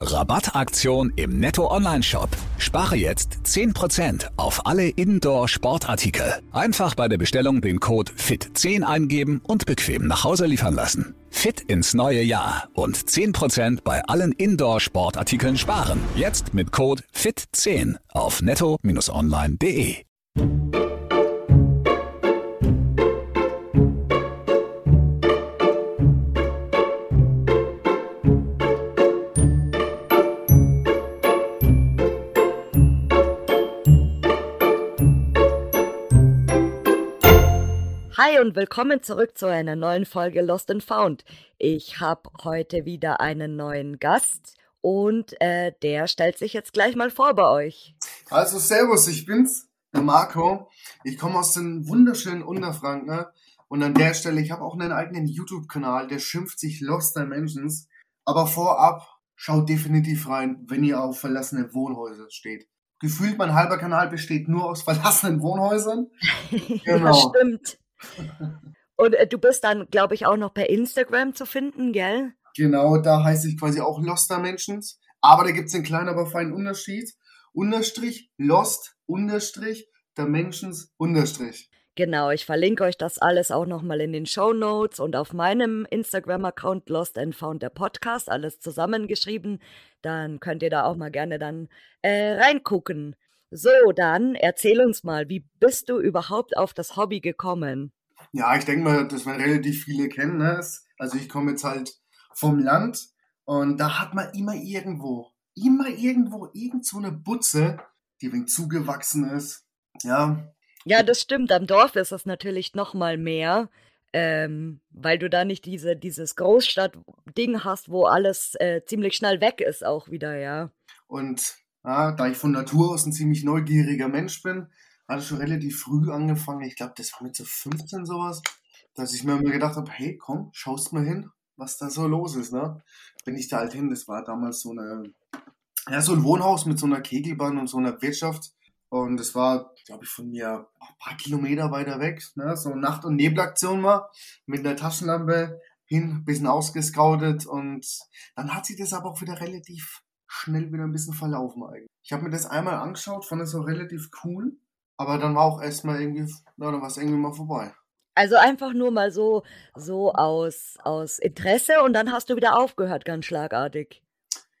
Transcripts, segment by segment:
Rabattaktion im Netto Online Shop. Spare jetzt 10% auf alle Indoor Sportartikel. Einfach bei der Bestellung den Code FIT10 eingeben und bequem nach Hause liefern lassen. Fit ins neue Jahr und 10% bei allen Indoor Sportartikeln sparen. Jetzt mit Code FIT10 auf netto-online.de. Hi und willkommen zurück zu einer neuen Folge Lost and Found. Ich habe heute wieder einen neuen Gast und äh, der stellt sich jetzt gleich mal vor bei euch. Also Servus, ich bin's, der Marco. Ich komme aus dem wunderschönen Unterfranken ne? und an der Stelle, ich habe auch einen eigenen YouTube-Kanal, der schimpft sich Lost Dimensions. Aber vorab, schaut definitiv rein, wenn ihr auf verlassenen Wohnhäusern steht. Gefühlt mein halber Kanal besteht nur aus verlassenen Wohnhäusern. Genau. ja, stimmt. Und äh, du bist dann, glaube ich, auch noch per Instagram zu finden, gell? Genau, da heiße ich quasi auch Lost Dimensions. Aber da gibt es einen kleinen, aber feinen Unterschied. Unterstrich, Lost, Unterstrich, Dimensions, Unterstrich. Genau, ich verlinke euch das alles auch nochmal in den Show Notes und auf meinem Instagram-Account Lost and Found der Podcast, alles zusammengeschrieben. Dann könnt ihr da auch mal gerne dann äh, reingucken. So, dann erzähl uns mal, wie bist du überhaupt auf das Hobby gekommen? Ja, ich denke mal, das werden relativ viele kennen. Ne? Also ich komme jetzt halt vom Land und da hat man immer irgendwo, immer irgendwo irgend so eine Butze, die wegen zugewachsen ist. Ja. Ja, das stimmt. Am Dorf ist das natürlich noch mal mehr, ähm, weil du da nicht diese, dieses Großstadt-Ding hast, wo alles äh, ziemlich schnell weg ist auch wieder, ja. Und ja, da ich von Natur aus ein ziemlich neugieriger Mensch bin, hatte ich schon relativ früh angefangen. Ich glaube, das war mit so 15 sowas, dass ich mir gedacht habe, hey, komm, schaust mal hin, was da so los ist. Ne? Bin ich da halt hin. Das war damals so eine, ja, so ein Wohnhaus mit so einer Kegelbahn und so einer Wirtschaft. Und es war, glaube ich, von mir ein paar Kilometer weiter weg. Ne? So Nacht- und Nebelaktion war mit einer Taschenlampe hin, ein bisschen ausgescoutet. Und dann hat sich das aber auch wieder relativ schnell wieder ein bisschen verlaufen eigentlich. Ich habe mir das einmal angeschaut, fand es auch relativ cool, aber dann war auch erstmal irgendwie, na, dann war es irgendwie mal vorbei. Also einfach nur mal so, so aus, aus Interesse und dann hast du wieder aufgehört, ganz schlagartig.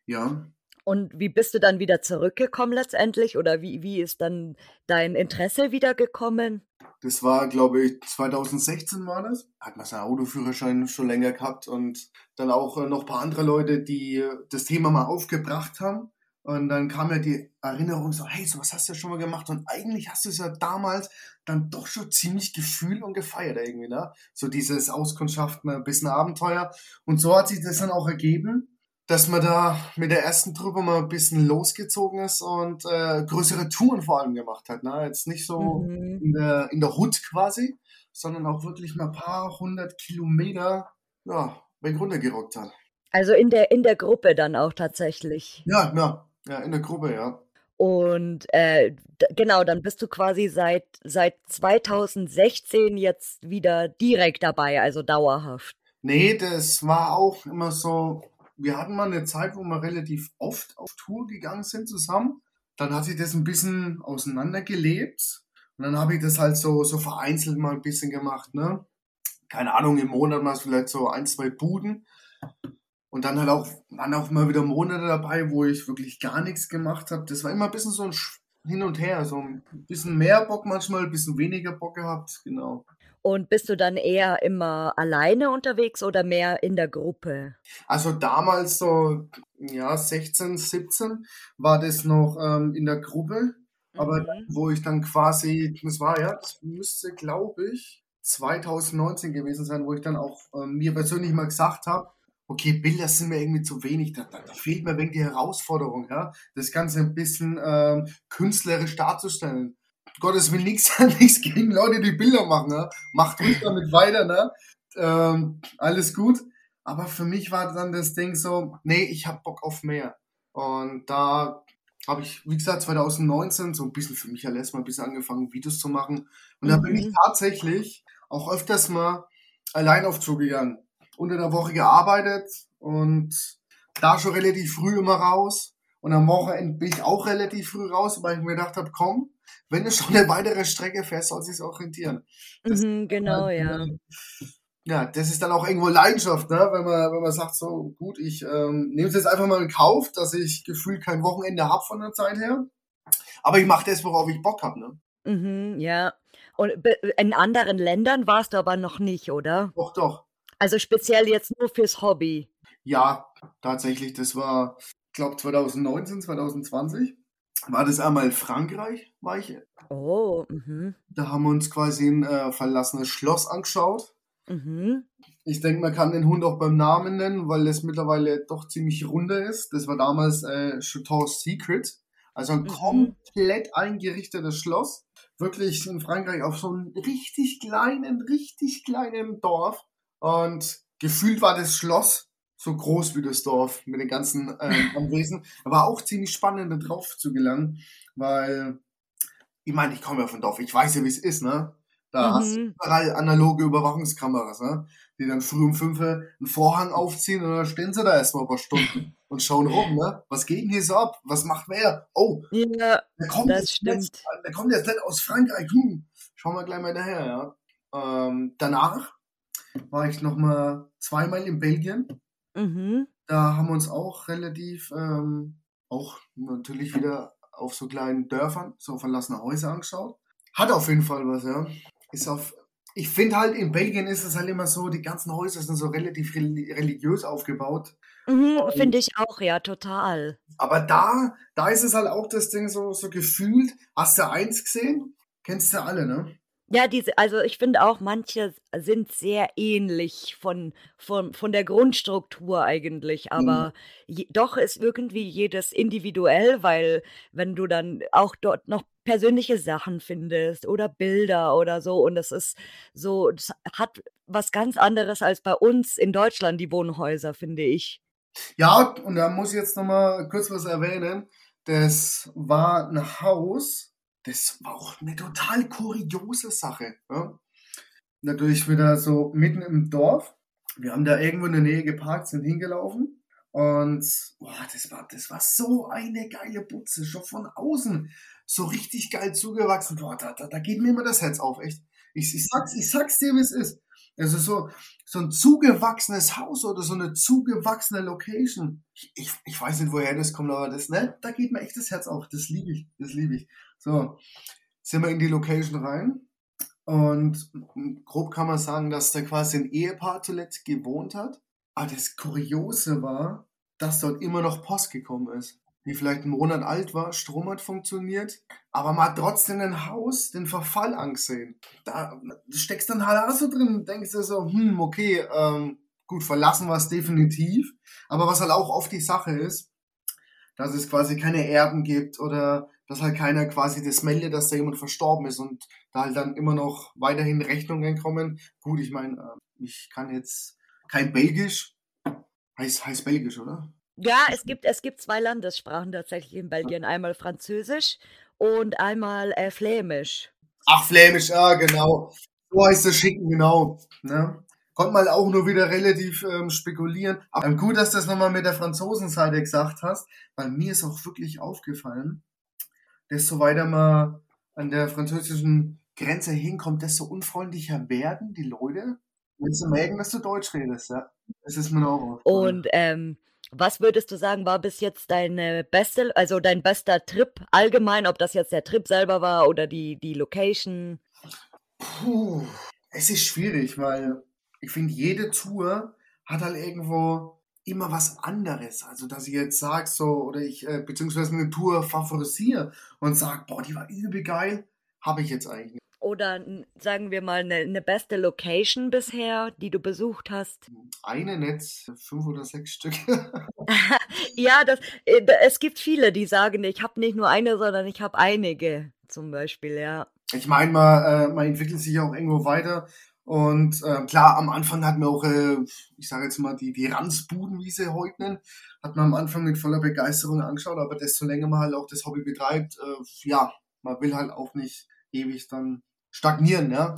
Ja. Und wie bist du dann wieder zurückgekommen letztendlich oder wie, wie ist dann dein Interesse wiedergekommen? Das war, glaube ich, 2016 war das. Hat man seinen Autoführerschein schon länger gehabt und dann auch äh, noch ein paar andere Leute, die äh, das Thema mal aufgebracht haben. Und dann kam ja die Erinnerung so, hey, so was hast du ja schon mal gemacht. Und eigentlich hast du es ja damals dann doch schon ziemlich gefühlt und gefeiert irgendwie, ne? So dieses Auskundschaften, ein bisschen Abenteuer. Und so hat sich das dann auch ergeben dass man da mit der ersten Truppe mal ein bisschen losgezogen ist und äh, größere Touren vor allem gemacht hat. Ne? Jetzt nicht so mhm. in, der, in der Hut quasi, sondern auch wirklich mal ein paar hundert Kilometer ja, weg runtergerockt hat. Also in der, in der Gruppe dann auch tatsächlich. Ja, ja, ja, in der Gruppe, ja. Und äh, genau, dann bist du quasi seit, seit 2016 jetzt wieder direkt dabei, also dauerhaft. Nee, das war auch immer so wir hatten mal eine Zeit, wo wir relativ oft auf Tour gegangen sind zusammen. Dann hat sich das ein bisschen auseinandergelebt. Und dann habe ich das halt so, so vereinzelt mal ein bisschen gemacht, ne? Keine Ahnung, im Monat mal vielleicht so ein, zwei Buden. Und dann halt auch, waren auch mal wieder Monate dabei, wo ich wirklich gar nichts gemacht habe. Das war immer ein bisschen so ein Hin und Her. So ein bisschen mehr Bock manchmal, ein bisschen weniger Bock gehabt, genau. Und bist du dann eher immer alleine unterwegs oder mehr in der Gruppe? Also damals so, ja, 16, 17 war das noch ähm, in der Gruppe. Aber mhm. wo ich dann quasi, das war ja, das müsste, glaube ich, 2019 gewesen sein, wo ich dann auch ähm, mir persönlich mal gesagt habe, okay, Bilder sind mir irgendwie zu wenig, da, da, da fehlt mir wegen die Herausforderung, ja, das Ganze ein bisschen ähm, künstlerisch darzustellen. Gottes will nichts, nichts gegen Leute, die Bilder machen. Ne? Macht ruhig damit weiter, ne? Ähm, alles gut. Aber für mich war dann das Ding so, nee, ich hab Bock auf mehr. Und da habe ich, wie gesagt, 2019 so ein bisschen für mich alles mal ein bisschen angefangen, Videos zu machen. Und mhm. da bin ich mhm. tatsächlich auch öfters mal allein auf Tour gegangen. Unter der Woche gearbeitet und da schon relativ früh immer raus. Und am Wochenende bin ich auch relativ früh raus, weil ich mir gedacht habe, komm, wenn du schon eine weitere Strecke fährst, soll es auch rentieren. Mhm, genau, halt, ja. Ja, das ist dann auch irgendwo Leidenschaft, ne? wenn man wenn man sagt so, gut, ich ähm, nehme es jetzt einfach mal in Kauf, dass ich gefühlt kein Wochenende habe von der Zeit her, aber ich mache das, worauf ich Bock habe. Ne? Mhm, ja. Und in anderen Ländern warst du aber noch nicht, oder? Doch, doch. Also speziell jetzt nur fürs Hobby. Ja, tatsächlich. Das war, ich glaube, 2019, 2020. War das einmal Frankreich, war ich. Oh, mhm. Da haben wir uns quasi ein äh, verlassenes Schloss angeschaut. Mhm. Ich denke, man kann den Hund auch beim Namen nennen, weil es mittlerweile doch ziemlich runter ist. Das war damals äh, Chateau's Secret. Also ein mhm. komplett eingerichtetes Schloss. Wirklich in Frankreich auf so einem richtig kleinen, richtig kleinen Dorf. Und gefühlt war das Schloss so groß wie das Dorf mit den ganzen äh, Anwesen. Aber auch ziemlich spannend, da drauf zu gelangen, weil ich meine, ich komme ja von Dorf, ich weiß ja, wie es ist, ne? Da mhm. hast du überall analoge Überwachungskameras, ne? die dann früh um fünf einen Vorhang aufziehen und dann stehen sie da erstmal ein paar Stunden und schauen rum, ne? Was geht denn hier so ab? Was macht wer? Oh, ja, der kommt das stimmt. Jetzt, der kommt jetzt nicht aus Frankreich. Hm, schauen wir gleich mal daher, ja. Ähm, danach war ich noch mal zweimal in Belgien. Mhm. Da haben wir uns auch relativ, ähm, auch natürlich wieder auf so kleinen Dörfern, so verlassene Häuser angeschaut. Hat auf jeden Fall was, ja. Ist auf, ich finde halt, in Belgien ist es halt immer so, die ganzen Häuser sind so relativ religiös aufgebaut. Mhm, finde ich auch, ja, total. Aber da, da ist es halt auch das Ding so, so gefühlt. Hast du eins gesehen? Kennst du alle, ne? Ja, diese, also ich finde auch, manche sind sehr ähnlich von, von, von der Grundstruktur eigentlich, mhm. aber je, doch ist irgendwie jedes individuell, weil wenn du dann auch dort noch persönliche Sachen findest oder Bilder oder so und das ist so, das hat was ganz anderes als bei uns in Deutschland, die Wohnhäuser, finde ich. Ja, und da muss ich jetzt nochmal kurz was erwähnen. Das war ein Haus, das war auch eine total kuriose Sache. Ja? Natürlich wieder so mitten im Dorf. Wir haben da irgendwo in der Nähe geparkt, sind hingelaufen. Und boah, das war, das war so eine geile Butze, schon von außen. So richtig geil zugewachsen. Boah, da, da, da geht mir immer das Herz auf, echt. Ich, ich, sag's, ich sag's dir, wie es ist. Also so, so ein zugewachsenes Haus oder so eine zugewachsene Location. Ich, ich, ich weiß nicht, woher das kommt, aber das, ne, da geht mir echt das Herz auf. Das liebe ich, das liebe ich. So, sind wir in die Location rein. Und grob kann man sagen, dass da quasi ein Ehepaar zuletzt gewohnt hat. Aber das Kuriose war, dass dort immer noch Post gekommen ist die vielleicht einen Monat alt war, Strom hat funktioniert, aber man hat trotzdem ein Haus den Verfall angesehen. Da steckst dann halt so drin, denkst du so, hm, okay, ähm, gut, verlassen wir es definitiv. Aber was halt auch oft die Sache ist, dass es quasi keine Erben gibt oder dass halt keiner quasi das meldet, dass da jemand verstorben ist und da halt dann immer noch weiterhin Rechnungen kommen. Gut, ich meine, äh, ich kann jetzt kein Belgisch, heißt, heißt Belgisch, oder? Ja, es gibt, es gibt zwei Landessprachen tatsächlich in Belgien. Einmal Französisch und einmal äh, Flämisch. Ach, Flämisch, ja, genau. So heißt das Schicken, genau. Ne? Konnte man auch nur wieder relativ ähm, spekulieren. Aber gut, dass du das nochmal mit der Franzosenseite gesagt hast, weil mir ist auch wirklich aufgefallen, desto weiter man an der französischen Grenze hinkommt, desto unfreundlicher werden die Leute, wenn sie merken, dass du Deutsch redest. Ja? Das ist mir auch aufgefallen. Und ähm, was würdest du sagen, war bis jetzt deine beste, also dein bester Trip allgemein, ob das jetzt der Trip selber war oder die, die Location? Puh, es ist schwierig, weil ich finde, jede Tour hat halt irgendwo immer was anderes. Also, dass ich jetzt sage, so, oder ich, äh, beziehungsweise eine Tour favorisiere und sage, boah, die war übel geil, habe ich jetzt eigentlich nicht oder sagen wir mal eine, eine, beste Location bisher, die du besucht hast? Eine Netz, fünf oder sechs Stück. ja, das, äh, es gibt viele, die sagen, ich habe nicht nur eine, sondern ich habe einige zum Beispiel, ja. Ich meine, man, äh, man entwickelt sich auch irgendwo weiter. Und äh, klar, am Anfang hat man auch, äh, ich sage jetzt mal, die, die Ranzbuden, wie sie heute nennen, hat man am Anfang mit voller Begeisterung angeschaut, aber desto länger man halt auch das Hobby betreibt, äh, ja, man will halt auch nicht ewig dann stagnieren, ja.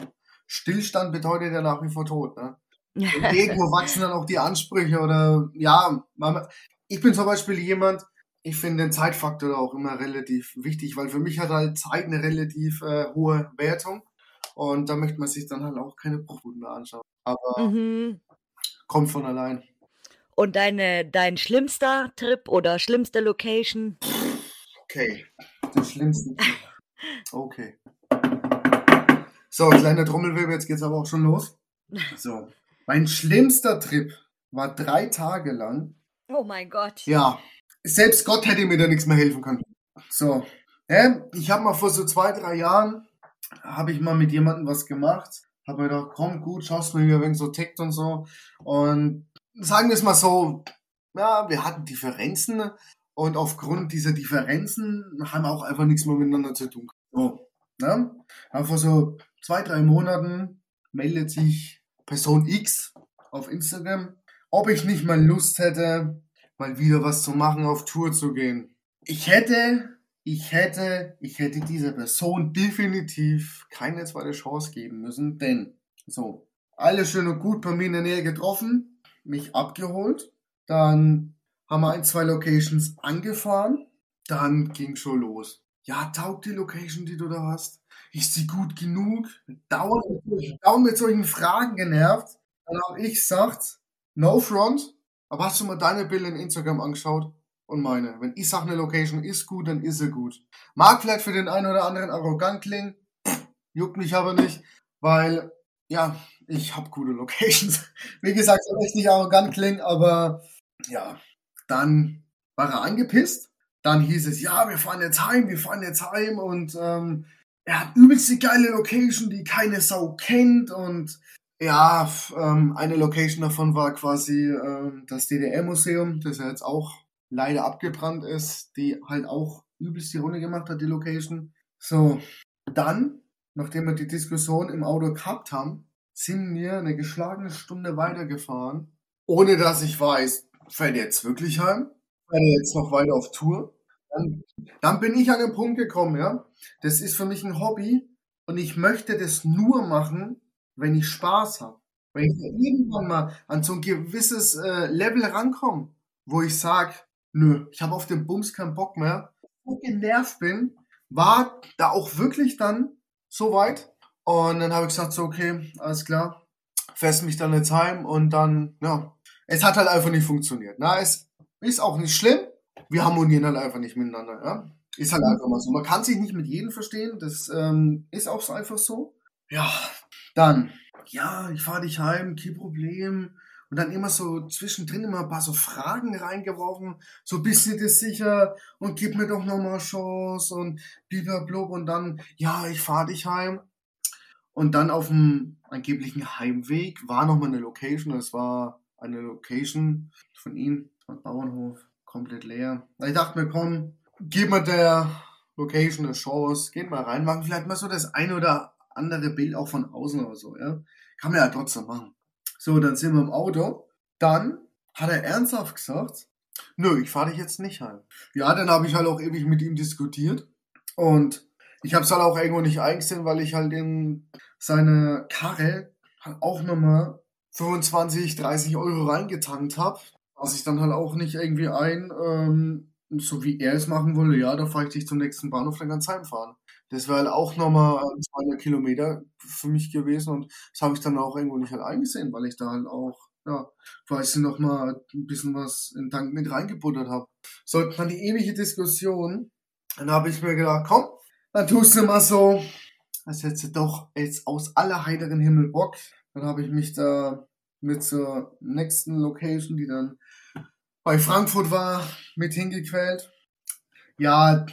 Stillstand bedeutet ja nach wie vor Tod, ne? Und irgendwo wachsen dann auch die Ansprüche oder ja, man, ich bin zum Beispiel jemand, ich finde den Zeitfaktor auch immer relativ wichtig, weil für mich hat halt Zeit eine relativ äh, hohe Wertung. Und da möchte man sich dann halt auch keine Bruchbuden mehr anschauen. Aber mhm. kommt von allein. Und deine, dein schlimmster Trip oder schlimmste Location? Okay, der schlimmste Trip. Okay. So, kleiner Trommelwirbel, jetzt geht's aber auch schon los. So, mein schlimmster Trip war drei Tage lang. Oh mein Gott. Ja, selbst Gott hätte mir da nichts mehr helfen können. So, ich habe mal vor so zwei, drei Jahren, habe ich mal mit jemandem was gemacht. Habe mir gedacht, komm, gut, schaust mir ein wenig so tickt und so. Und sagen wir es mal so, ja, wir hatten Differenzen und aufgrund dieser Differenzen haben wir auch einfach nichts mehr miteinander zu tun. So, ne? Aber vor so zwei, drei Monaten meldet sich Person X auf Instagram, ob ich nicht mal Lust hätte, mal wieder was zu machen, auf Tour zu gehen. Ich hätte, ich hätte, ich hätte dieser Person definitiv keine zweite Chance geben müssen, denn so, alles schön und gut bei mir in der Nähe getroffen, mich abgeholt, dann haben wir ein, zwei Locations angefahren, dann ging schon los. Ja, taugt die Location, die du da hast? Ist sie gut genug? Dauernd, mit solchen Fragen genervt. Dann habe ich gesagt, no front, aber hast du mal deine Bilder in Instagram angeschaut? Und meine. Wenn ich sage, eine Location ist gut, dann ist sie gut. Mag vielleicht für den einen oder anderen arrogant klingen, juckt mich aber nicht, weil, ja, ich habe gute Locations. Wie gesagt, soll echt nicht arrogant klingen, aber ja, dann war er angepisst. Dann hieß es, ja, wir fahren jetzt heim, wir fahren jetzt heim und ähm, er hat übelst die geile Location, die keine Sau kennt und ja, ähm, eine Location davon war quasi ähm, das DDR-Museum, das ja jetzt auch leider abgebrannt ist, die halt auch übelst die Runde gemacht hat, die Location. So, dann, nachdem wir die Diskussion im Auto gehabt haben, sind wir eine geschlagene Stunde weitergefahren, ohne dass ich weiß, er jetzt wirklich heim? Fährt jetzt noch weiter auf Tour? Dann, dann bin ich an den Punkt gekommen, ja. Das ist für mich ein Hobby und ich möchte das nur machen, wenn ich Spaß habe, wenn ich irgendwann mal an so ein gewisses äh, Level rankomme, wo ich sage, nö, ich habe auf den Bums keinen Bock mehr, so genervt bin, war da auch wirklich dann so weit. Und dann habe ich gesagt, so, okay, alles klar, fest mich dann jetzt heim und dann, ja, es hat halt einfach nicht funktioniert. Na, es ist auch nicht schlimm. Wir harmonieren halt einfach nicht miteinander, ja. Ist halt einfach mal so. Man kann sich nicht mit jedem verstehen, das ähm, ist auch so einfach so. Ja, dann, ja, ich fahre dich heim, kein Problem. Und dann immer so zwischendrin immer ein paar so Fragen reingeworfen, so bist du dir sicher und gib mir doch nochmal Chance und blub und dann, ja, ich fahre dich heim. Und dann auf dem angeblichen Heimweg war nochmal eine Location, es war eine Location von ihm, von Bauernhof, komplett leer. Ich dachte mir, komm, gib mir der Location eine Chance, geht mal rein, machen vielleicht mal so das ein oder andere Bild auch von außen oder so, ja. Kann man ja trotzdem machen. So, dann sind wir im Auto. Dann hat er ernsthaft gesagt, nö, ich fahre dich jetzt nicht heim. Ja, dann habe ich halt auch ewig mit ihm diskutiert. Und ich habe es halt auch irgendwo nicht eingesehen, weil ich halt in seine Karre halt auch nochmal 25, 30 Euro reingetankt habe. Was ich dann halt auch nicht irgendwie ein, ähm, so wie er es machen wollte, ja, da fahre ich dich zum nächsten Bahnhof, dann ganz heimfahren. Das wäre halt auch nochmal 200 Kilometer für mich gewesen und das habe ich dann auch irgendwo nicht halt eingesehen, weil ich da halt auch, ja, weiß ich nochmal ein bisschen was in den Tank mit reingebuttert habe. So, dann die ewige Diskussion. Dann habe ich mir gedacht, komm, dann tust du mal so, als hättest du doch jetzt aus aller heiteren Himmel Bock. Dann habe ich mich da mit zur nächsten Location, die dann bei Frankfurt war, mit hingequält ja,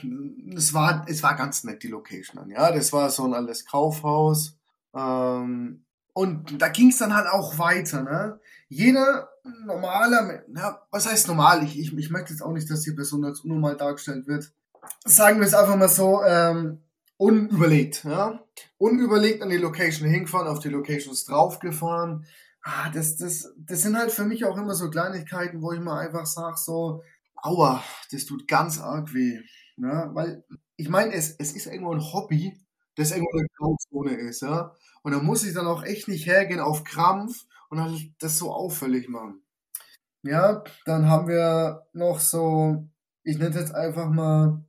es war, es war ganz nett, die Location. Ja, das war so ein alles Kaufhaus. Ähm, und da ging es dann halt auch weiter. Ne? Jeder normaler, ja, was heißt normal? Ich, ich, ich möchte jetzt auch nicht, dass Person als unnormal dargestellt wird. Sagen wir es einfach mal so, ähm, unüberlegt. Ja? Unüberlegt an die Location hingefahren, auf die Locations draufgefahren. Ah, das, das, das sind halt für mich auch immer so Kleinigkeiten, wo ich mal einfach sage, so, aua, das tut ganz arg weh. Ne? Weil, ich meine, es, es ist irgendwo ein Hobby, das irgendwo eine Grauzone ist. Ja? Und da muss ich dann auch echt nicht hergehen auf Krampf und halt das so auffällig machen. ja, dann haben wir noch so, ich nenne es jetzt einfach mal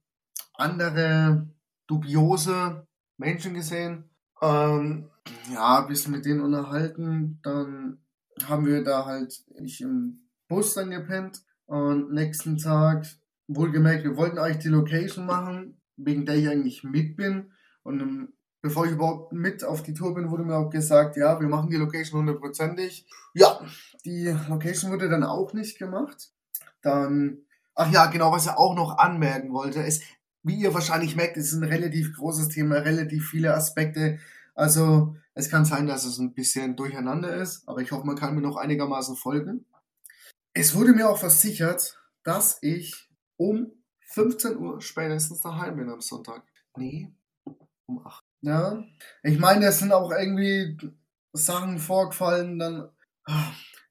andere dubiose Menschen gesehen. Ähm, ja, ein bisschen mit denen unterhalten. Dann haben wir da halt ich im Bus dann gepennt. Und nächsten Tag, wohlgemerkt, wir wollten eigentlich die Location machen, wegen der ich eigentlich mit bin. Und um, bevor ich überhaupt mit auf die Tour bin, wurde mir auch gesagt, ja, wir machen die Location hundertprozentig. Ja, die Location wurde dann auch nicht gemacht. Dann, ach ja, genau, was er auch noch anmerken wollte, ist, wie ihr wahrscheinlich merkt, ist ein relativ großes Thema, relativ viele Aspekte. Also es kann sein, dass es ein bisschen durcheinander ist, aber ich hoffe, man kann mir noch einigermaßen folgen. Es wurde mir auch versichert, dass ich um 15 Uhr spätestens daheim bin am Sonntag. Nee, um 8. Ja, ich meine, es sind auch irgendwie Sachen vorgefallen, dann,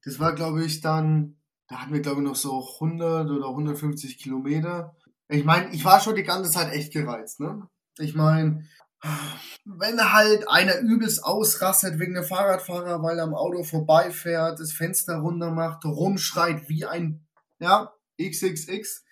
das war glaube ich dann, da hatten wir glaube ich noch so 100 oder 150 Kilometer. Ich meine, ich war schon die ganze Zeit echt gereizt, ne? Ich meine, wenn halt einer übelst ausrastet wegen der Fahrradfahrer, weil er am Auto vorbeifährt, das Fenster runter macht, rumschreit wie ein, ja, XXX,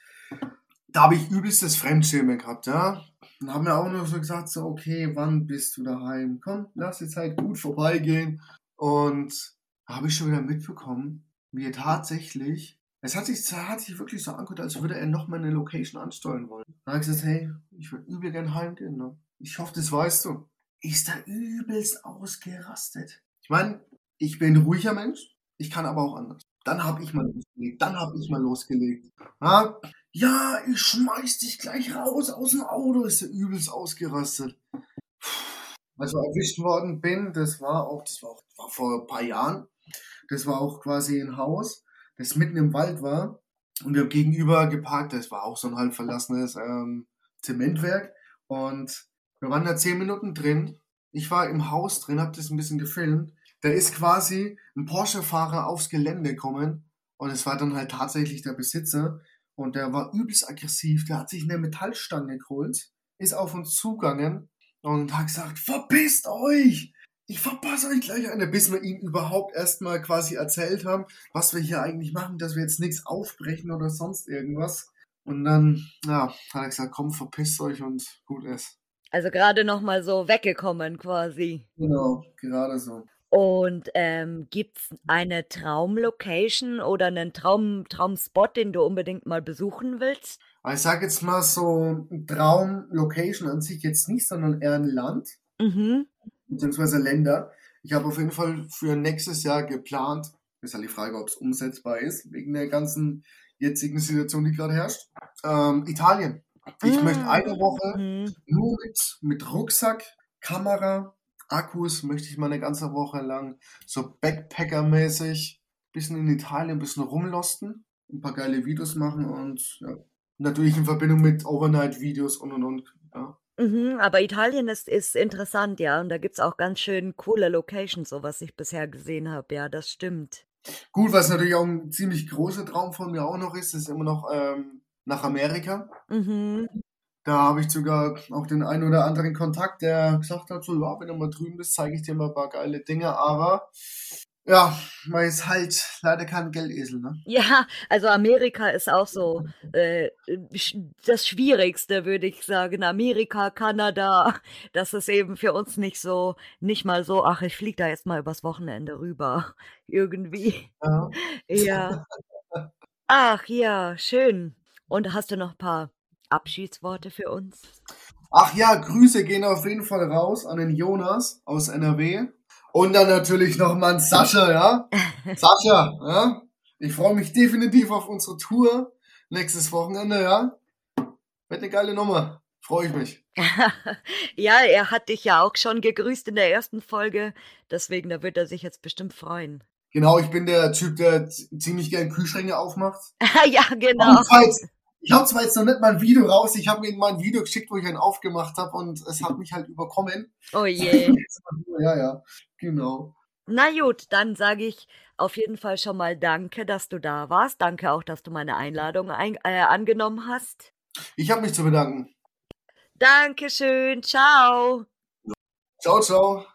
da habe ich übelstes Fremdschämen gehabt, ja. Dann haben wir auch nur so gesagt, so, okay, wann bist du daheim? Komm, lass die Zeit gut vorbeigehen. Und da habe ich schon wieder mitbekommen, wie er tatsächlich, es hat sich, hat sich wirklich so angehört, als würde er noch mal eine Location ansteuern wollen. Dann habe ich gesagt, hey, ich würde übel gern heimgehen, ne? Ich hoffe, das weißt du. Ist da übelst ausgerastet. Ich meine, ich bin ruhiger Mensch, ich kann aber auch anders. Dann habe ich mal losgelegt, dann habe ich mal losgelegt. Ja, ja, ich schmeiß dich gleich raus aus dem Auto, ist er übelst ausgerastet. Also erwischt worden bin, das war auch, das war auch war vor ein paar Jahren. Das war auch quasi ein Haus, das mitten im Wald war. Und wir haben gegenüber geparkt, das war auch so ein halb verlassenes ähm, Zementwerk. Und wir waren da zehn Minuten drin. Ich war im Haus drin, hab das ein bisschen gefilmt. Da ist quasi ein Porsche-Fahrer aufs Gelände gekommen und es war dann halt tatsächlich der Besitzer und der war übelst aggressiv. Der hat sich eine Metallstange geholt, ist auf uns zugegangen und hat gesagt, verpisst euch! Ich verpasse euch gleich eine, bis wir ihm überhaupt erstmal quasi erzählt haben, was wir hier eigentlich machen, dass wir jetzt nichts aufbrechen oder sonst irgendwas. Und dann, ja, hat er gesagt, komm, verpisst euch und gut ist. Also gerade noch mal so weggekommen quasi. Genau, gerade so. Und ähm, gibt es eine Traumlocation oder einen Traum, Traumspot, den du unbedingt mal besuchen willst? Ich sage jetzt mal so, Traumlocation an sich jetzt nicht, sondern eher ein Land, Mhm. beziehungsweise Länder. Ich habe auf jeden Fall für nächstes Jahr geplant, ist halt die Frage, ob es umsetzbar ist, wegen der ganzen jetzigen Situation, die gerade herrscht. Ähm, Italien. Ich möchte eine Woche Mhm. nur mit, mit Rucksack, Kamera, Akkus, möchte ich mal eine ganze Woche lang so Backpacker-mäßig bisschen in Italien ein bisschen rumlosten, ein paar geile Videos machen und ja, natürlich in Verbindung mit Overnight-Videos und und und. Ja. Mhm, aber Italien ist, ist interessant, ja. Und da gibt es auch ganz schön coole Locations, so was ich bisher gesehen habe. Ja, das stimmt. Gut, was natürlich auch ein ziemlich großer Traum von mir auch noch ist, ist immer noch ähm, nach Amerika. Mhm. Da habe ich sogar auch den einen oder anderen Kontakt, der gesagt hat, so, ja, wenn du mal drüben bist, zeige ich dir mal ein paar geile Dinge, aber ja, man ist halt leider kein Geldesel, ne? Ja, also Amerika ist auch so äh, das Schwierigste, würde ich sagen. Amerika, Kanada, das ist eben für uns nicht so, nicht mal so, ach, ich fliege da jetzt mal übers Wochenende rüber. Irgendwie. Ja. Ja. Ach ja, schön. Und hast du noch ein paar Abschiedsworte für uns? Ach ja, Grüße gehen auf jeden Fall raus an den Jonas aus NRW. Und dann natürlich nochmal an Sascha, ja? Sascha, ja? Ich freue mich definitiv auf unsere Tour nächstes Wochenende, ja? Wird eine geile Nummer. Freue ich mich. Ja, er hat dich ja auch schon gegrüßt in der ersten Folge, deswegen da wird er sich jetzt bestimmt freuen. Genau, ich bin der Typ, der ziemlich gern Kühlschränke aufmacht. Ja, genau. Und jetzt, ich habe zwar jetzt noch nicht mal ein Video raus, ich habe ihm mal ein Video geschickt, wo ich einen aufgemacht habe und es hat mich halt überkommen. Oh je. Ja, ja, genau. Na gut, dann sage ich auf jeden Fall schon mal danke, dass du da warst. Danke auch, dass du meine Einladung ein, äh, angenommen hast. Ich habe mich zu bedanken. Dankeschön. Ciao. Ciao, ciao.